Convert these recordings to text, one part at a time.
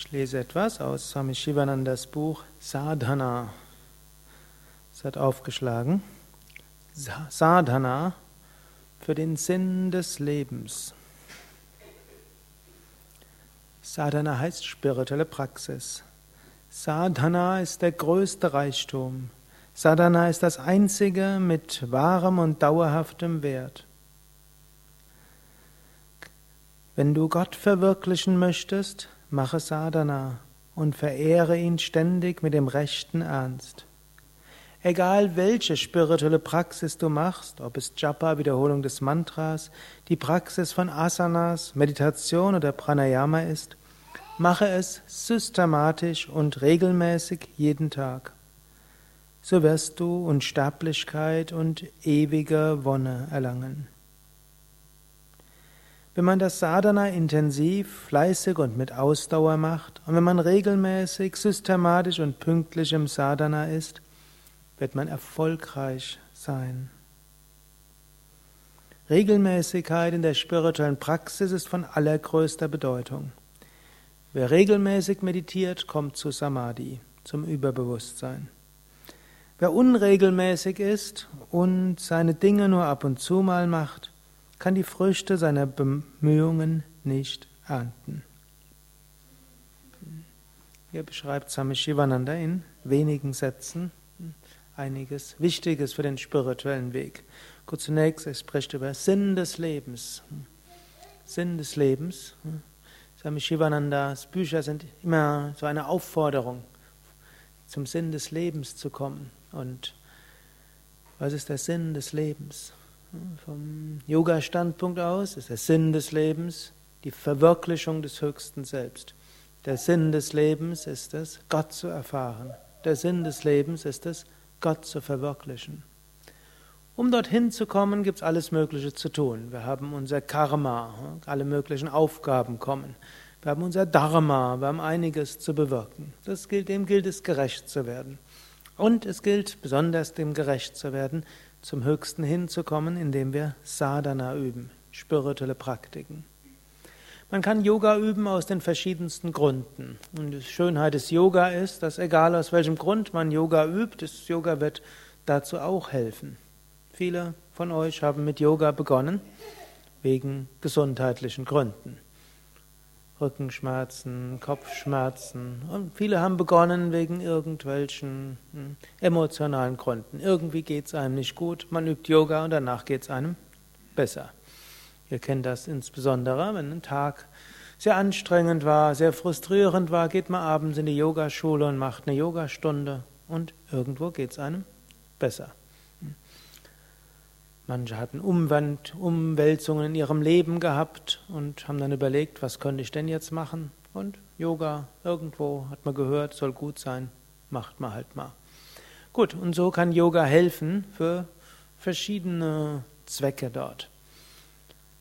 Ich lese etwas aus Swami Shivanandas Buch Sadhana. Es hat aufgeschlagen. Sadhana für den Sinn des Lebens. Sadhana heißt spirituelle Praxis. Sadhana ist der größte Reichtum. Sadhana ist das einzige mit wahrem und dauerhaftem Wert. Wenn du Gott verwirklichen möchtest, mache Sadhana und verehre ihn ständig mit dem rechten Ernst. Egal welche spirituelle Praxis du machst, ob es Japa, Wiederholung des Mantras, die Praxis von Asanas, Meditation oder Pranayama ist, mache es systematisch und regelmäßig jeden Tag. So wirst du Unsterblichkeit und ewige Wonne erlangen. Wenn man das Sadhana intensiv, fleißig und mit Ausdauer macht und wenn man regelmäßig, systematisch und pünktlich im Sadhana ist, wird man erfolgreich sein. Regelmäßigkeit in der spirituellen Praxis ist von allergrößter Bedeutung. Wer regelmäßig meditiert, kommt zu Samadhi, zum Überbewusstsein. Wer unregelmäßig ist und seine Dinge nur ab und zu mal macht, kann die Früchte seiner Bemühungen nicht ernten. Hier beschreibt Swami Shivananda in wenigen Sätzen einiges Wichtiges für den spirituellen Weg. Gut, zunächst, er spricht über Sinn des Lebens. Sinn des Lebens. Swami Shivanandas Bücher sind immer so eine Aufforderung, zum Sinn des Lebens zu kommen. Und was ist der Sinn des Lebens? Vom Yoga-Standpunkt aus ist der Sinn des Lebens die Verwirklichung des höchsten Selbst. Der Sinn des Lebens ist es, Gott zu erfahren. Der Sinn des Lebens ist es, Gott zu verwirklichen. Um dorthin zu kommen, gibt es alles Mögliche zu tun. Wir haben unser Karma, alle möglichen Aufgaben kommen. Wir haben unser Dharma, wir haben einiges zu bewirken. Das gilt, dem gilt es, gerecht zu werden. Und es gilt besonders, dem gerecht zu werden, zum Höchsten hinzukommen, indem wir Sadhana üben, spirituelle Praktiken. Man kann Yoga üben aus den verschiedensten Gründen. Und die Schönheit des Yoga ist, dass egal aus welchem Grund man Yoga übt, das Yoga wird dazu auch helfen. Viele von euch haben mit Yoga begonnen wegen gesundheitlichen Gründen. Rückenschmerzen, Kopfschmerzen. Und viele haben begonnen wegen irgendwelchen hm, emotionalen Gründen. Irgendwie geht es einem nicht gut, man übt Yoga und danach geht es einem besser. Ihr kennt das insbesondere, wenn ein Tag sehr anstrengend war, sehr frustrierend war, geht man abends in die Yogaschule und macht eine Yogastunde und irgendwo geht es einem besser. Manche hatten Umwand, Umwälzungen in ihrem Leben gehabt und haben dann überlegt, was könnte ich denn jetzt machen? Und Yoga, irgendwo hat man gehört, soll gut sein, macht man halt mal. Gut, und so kann Yoga helfen für verschiedene Zwecke dort.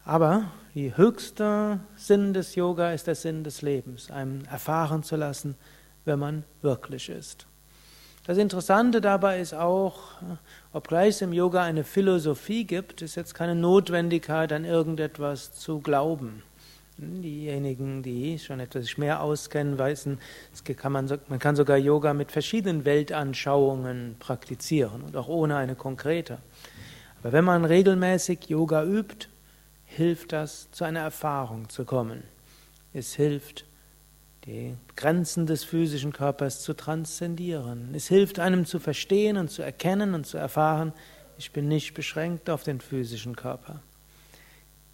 Aber die höchste Sinn des Yoga ist der Sinn des Lebens, einem erfahren zu lassen, wer man wirklich ist. Das Interessante dabei ist auch, obgleich es im Yoga eine Philosophie gibt, ist jetzt keine Notwendigkeit, an irgendetwas zu glauben. Diejenigen, die schon etwas mehr auskennen, wissen, kann man, man kann sogar Yoga mit verschiedenen Weltanschauungen praktizieren und auch ohne eine konkrete. Aber wenn man regelmäßig Yoga übt, hilft das, zu einer Erfahrung zu kommen. Es hilft, die Grenzen des physischen Körpers zu transzendieren. Es hilft einem zu verstehen und zu erkennen und zu erfahren, ich bin nicht beschränkt auf den physischen Körper.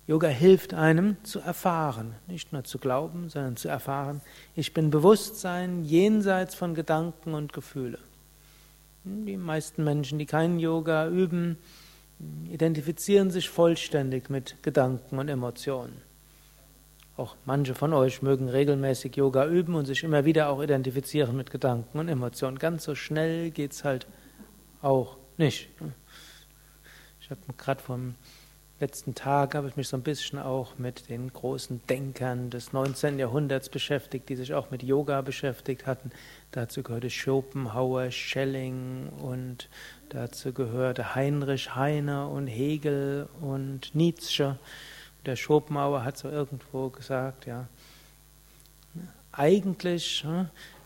Yoga hilft einem zu erfahren, nicht nur zu glauben, sondern zu erfahren, ich bin Bewusstsein jenseits von Gedanken und Gefühle. Die meisten Menschen, die keinen Yoga üben, identifizieren sich vollständig mit Gedanken und Emotionen. Auch manche von euch mögen regelmäßig Yoga üben und sich immer wieder auch identifizieren mit Gedanken und Emotionen. Ganz so schnell geht es halt auch nicht. Ich habe gerade vom letzten Tag habe ich mich so ein bisschen auch mit den großen Denkern des 19. Jahrhunderts beschäftigt, die sich auch mit Yoga beschäftigt hatten. Dazu gehörte Schopenhauer, Schelling und dazu gehörte Heinrich Heine und Hegel und Nietzsche der Schopenhauer hat so irgendwo gesagt, ja, eigentlich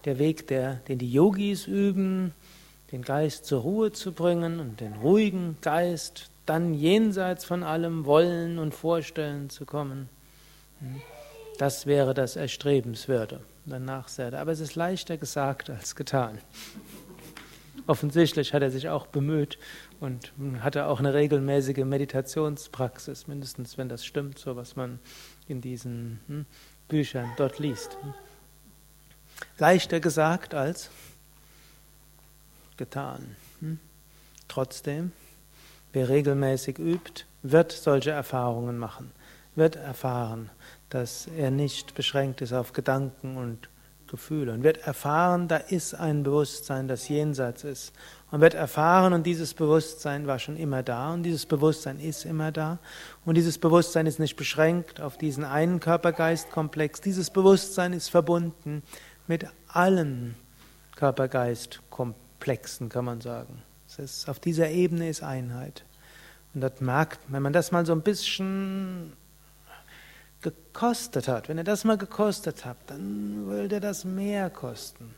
der Weg, der, den die Yogis üben, den Geist zur Ruhe zu bringen und den ruhigen Geist dann jenseits von allem Wollen und Vorstellen zu kommen. Das wäre das Erstrebenswürde. Danach sehr, aber es ist leichter gesagt als getan. Offensichtlich hat er sich auch bemüht und hatte auch eine regelmäßige Meditationspraxis, mindestens wenn das stimmt, so was man in diesen hm, Büchern dort liest. Leichter gesagt als getan. Hm? Trotzdem, wer regelmäßig übt, wird solche Erfahrungen machen, wird erfahren, dass er nicht beschränkt ist auf Gedanken und Gefühle und wird erfahren, da ist ein Bewusstsein, das jenseits ist. Und wird erfahren, und dieses Bewusstsein war schon immer da, und dieses Bewusstsein ist immer da. Und dieses Bewusstsein ist nicht beschränkt auf diesen einen Körper-Geist-Komplex. Dieses Bewusstsein ist verbunden mit allen Körper-Geist-Komplexen, kann man sagen. Das ist, auf dieser Ebene ist Einheit. Und das merkt, wenn man das mal so ein bisschen gekostet hat, wenn ihr das mal gekostet habt, dann will dir das mehr kosten.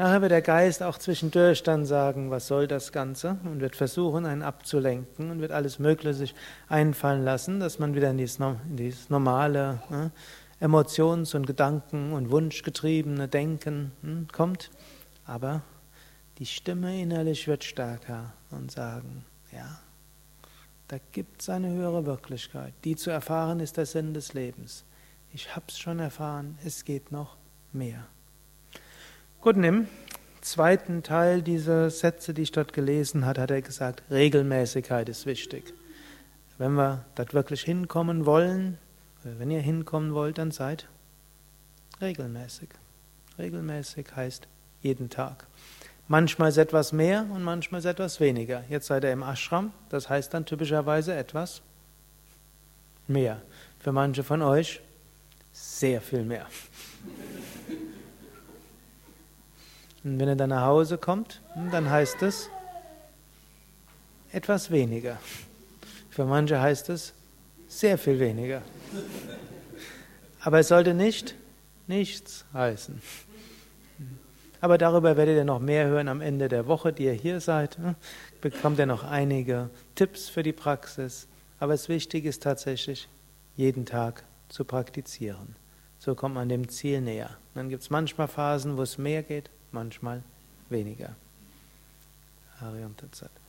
Nachher wird der Geist auch zwischendurch dann sagen, was soll das Ganze? Und wird versuchen, einen abzulenken und wird alles Mögliche sich einfallen lassen, dass man wieder in dieses, in dieses normale ne, Emotions- und Gedanken- und Wunschgetriebene Denken hm, kommt. Aber die Stimme innerlich wird stärker und sagen, ja, da gibt es eine höhere Wirklichkeit. Die zu erfahren ist der Sinn des Lebens. Ich habe es schon erfahren, es geht noch mehr. Gut, im zweiten Teil dieser Sätze, die ich dort gelesen habe, hat er gesagt, Regelmäßigkeit ist wichtig. Wenn wir dort wirklich hinkommen wollen, wenn ihr hinkommen wollt, dann seid regelmäßig. Regelmäßig heißt jeden Tag. Manchmal ist etwas mehr und manchmal ist etwas weniger. Jetzt seid ihr im Ashram, das heißt dann typischerweise etwas mehr. Für manche von euch sehr viel mehr. Und wenn ihr dann nach Hause kommt, dann heißt es etwas weniger. Für manche heißt es sehr viel weniger. Aber es sollte nicht nichts heißen. Aber darüber werdet ihr noch mehr hören am Ende der Woche, die ihr hier seid. Ne? Bekommt ihr noch einige Tipps für die Praxis. Aber das Wichtige ist tatsächlich, jeden Tag zu praktizieren. So kommt man dem Ziel näher. Dann gibt es manchmal Phasen, wo es mehr geht, manchmal weniger. Ariam Tatsat.